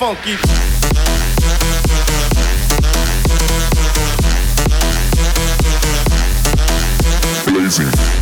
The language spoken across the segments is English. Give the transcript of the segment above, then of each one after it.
funky. Blazing.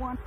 I want.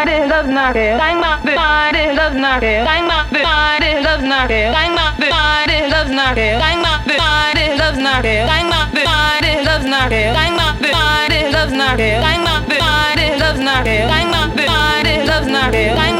body loves knocking. Loves loves loves loves loves loves loves loves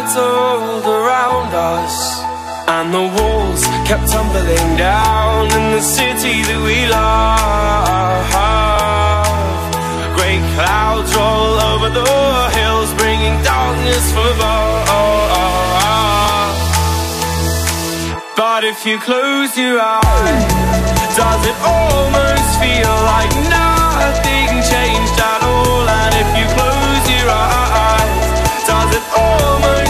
clouds rolled around us And the walls kept tumbling down In the city that we love Great clouds roll over the hills Bringing darkness for But if you close your eyes Does it almost feel like nothing changed at all? And if you close your eyes Does it almost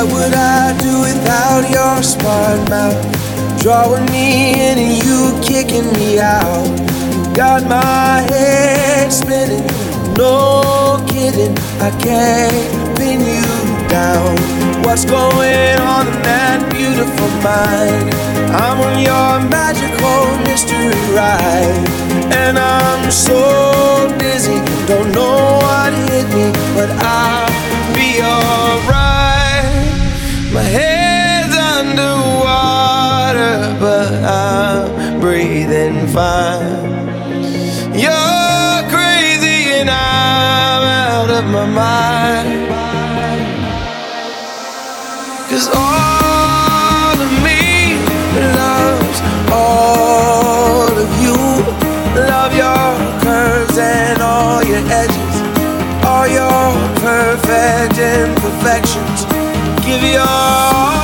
What would I do without your smart mouth? Drawing me in and you kicking me out. Got my head spinning, no kidding. I can't pin you down. What's going on in that beautiful mind? I'm on your magical mystery ride, and I'm so dizzy, don't know what hit me, but I'll be alright. My head's underwater, but I'm breathing fine. You're crazy, and I'm out of my mind. of your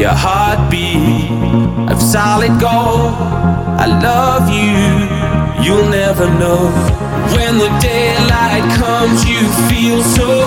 your heartbeat of solid gold. I love you, you'll never know. When the daylight comes, you feel so.